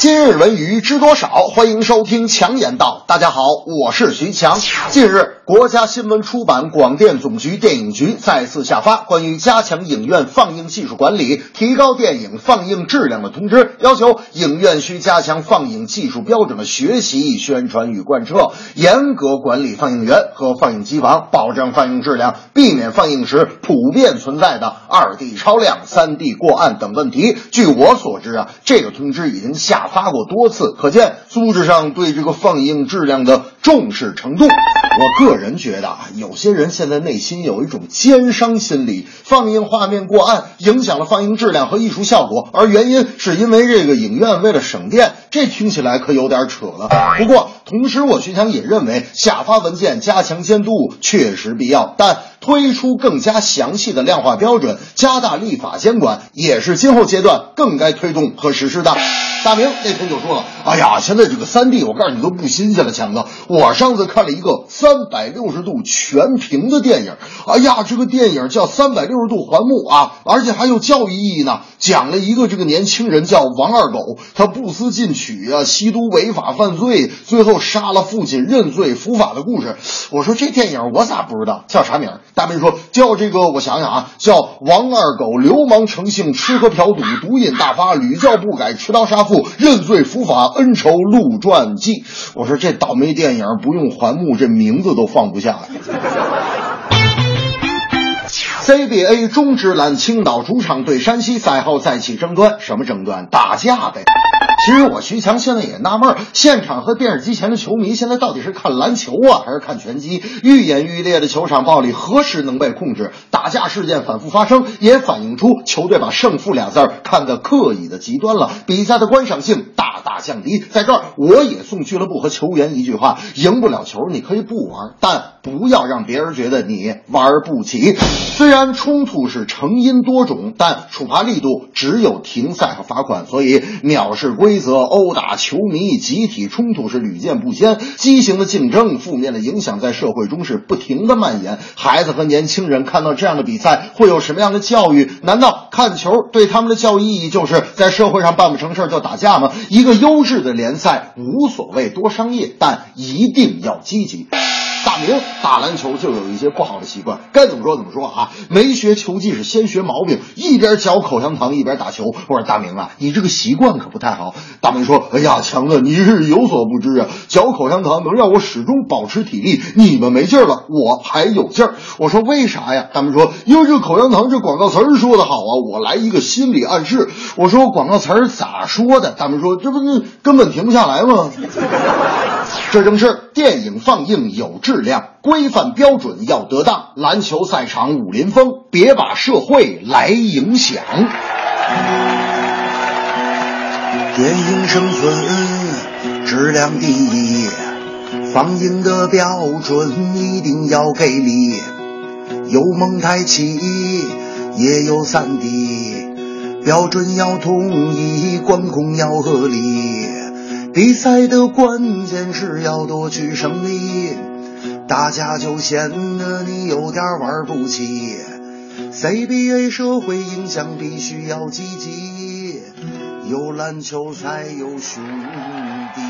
今日文娱知多少？欢迎收听强言道。大家好，我是徐强。近日，国家新闻出版广电总局电影局再次下发关于加强影院放映技术管理、提高电影放映质量的通知，要求影院需加强放映技术标准的学习、宣传与贯彻，严格管理放映员和放映机房，保证放映质量，避免放映时普遍存在的二 D 超量、三 D 过暗等问题。据我所知啊，这个通知已经下发过多次，可见组织上对这个放映质量的重视程度。我个人觉得啊，有些人现在内心有一种奸商心理，放映画面过暗，影响了放映质量和艺术效果，而原因是因为这个影院为了省电，这听起来可有点扯了。不过，同时我徐强也认为，下发文件加强监督确实必要，但推出更加详细的量化标准，加大立法监管，也是今后阶段更该推动和实施的。大明那天就说了：“哎呀，现在这个三 D，我告诉你都不新鲜了，强子。我上次看了一个三百六十度全屏的电影，哎呀，这个电影叫《三百六十度环幕》啊，而且还有教育意义呢，讲了一个这个年轻人叫王二狗，他不思进取啊，吸毒违法犯罪，最后杀了父亲认罪伏法的故事。我说这电影我咋不知道？叫啥名？大明说叫这个，我想想啊，叫《王二狗流氓成性，吃喝嫖赌，毒瘾大发，屡教不改，持刀杀父，认罪伏法，恩仇路传记。我说这倒霉电影不用环目，这名字都放不下来。CBA 中职篮青岛主场对山西赛后再起争端，什么争端？打架呗。其实我徐强现在也纳闷，现场和电视机前的球迷现在到底是看篮球啊，还是看拳击？愈演愈烈的球场暴力何时能被控制？打架事件反复发生，也反映出球队把胜负俩字儿看得刻意的极端了，比赛的观赏性大大降低。在这儿，我也送俱乐部和球员一句话：赢不了球，你可以不玩，但不要让别人觉得你玩不起。虽然冲突是成因多种，但处罚力度只有停赛和罚款，所以藐视规则、殴打球迷、集体冲突是屡见不鲜。畸形的竞争、负面的影响在社会中是不停的蔓延。孩子和年轻人看到这样样的比赛会有什么样的教育？难道看球对他们的教育意义就是在社会上办不成事儿就打架吗？一个优质的联赛无所谓多商业，但一定要积极。大明打篮球就有一些不好的习惯，该怎么说怎么说啊！没学球技是先学毛病，一边嚼口香糖一边打球。我说大明啊，你这个习惯可不太好。大明说：“哎呀，强子，你是有所不知啊，嚼口香糖能让我始终保持体力，你们没劲儿了，我还有劲儿。”我说：“为啥呀？”大明说：“因为这口香糖这广告词儿说的好啊，我来一个心理暗示。”我说：“广告词儿咋说的？”大明说：“这不是根本停不下来吗？”这正是电影放映有质量，规范标准要得当。篮球赛场武林风，别把社会来影响。电影生存质量第一，放映的标准一定要给力。有蒙太奇，也有三 D，标准要统一，管控要合理。比赛的关键是要夺取胜利，大家就显得你有点玩不起。CBA 社会影响必须要积极，有篮球才有兄弟。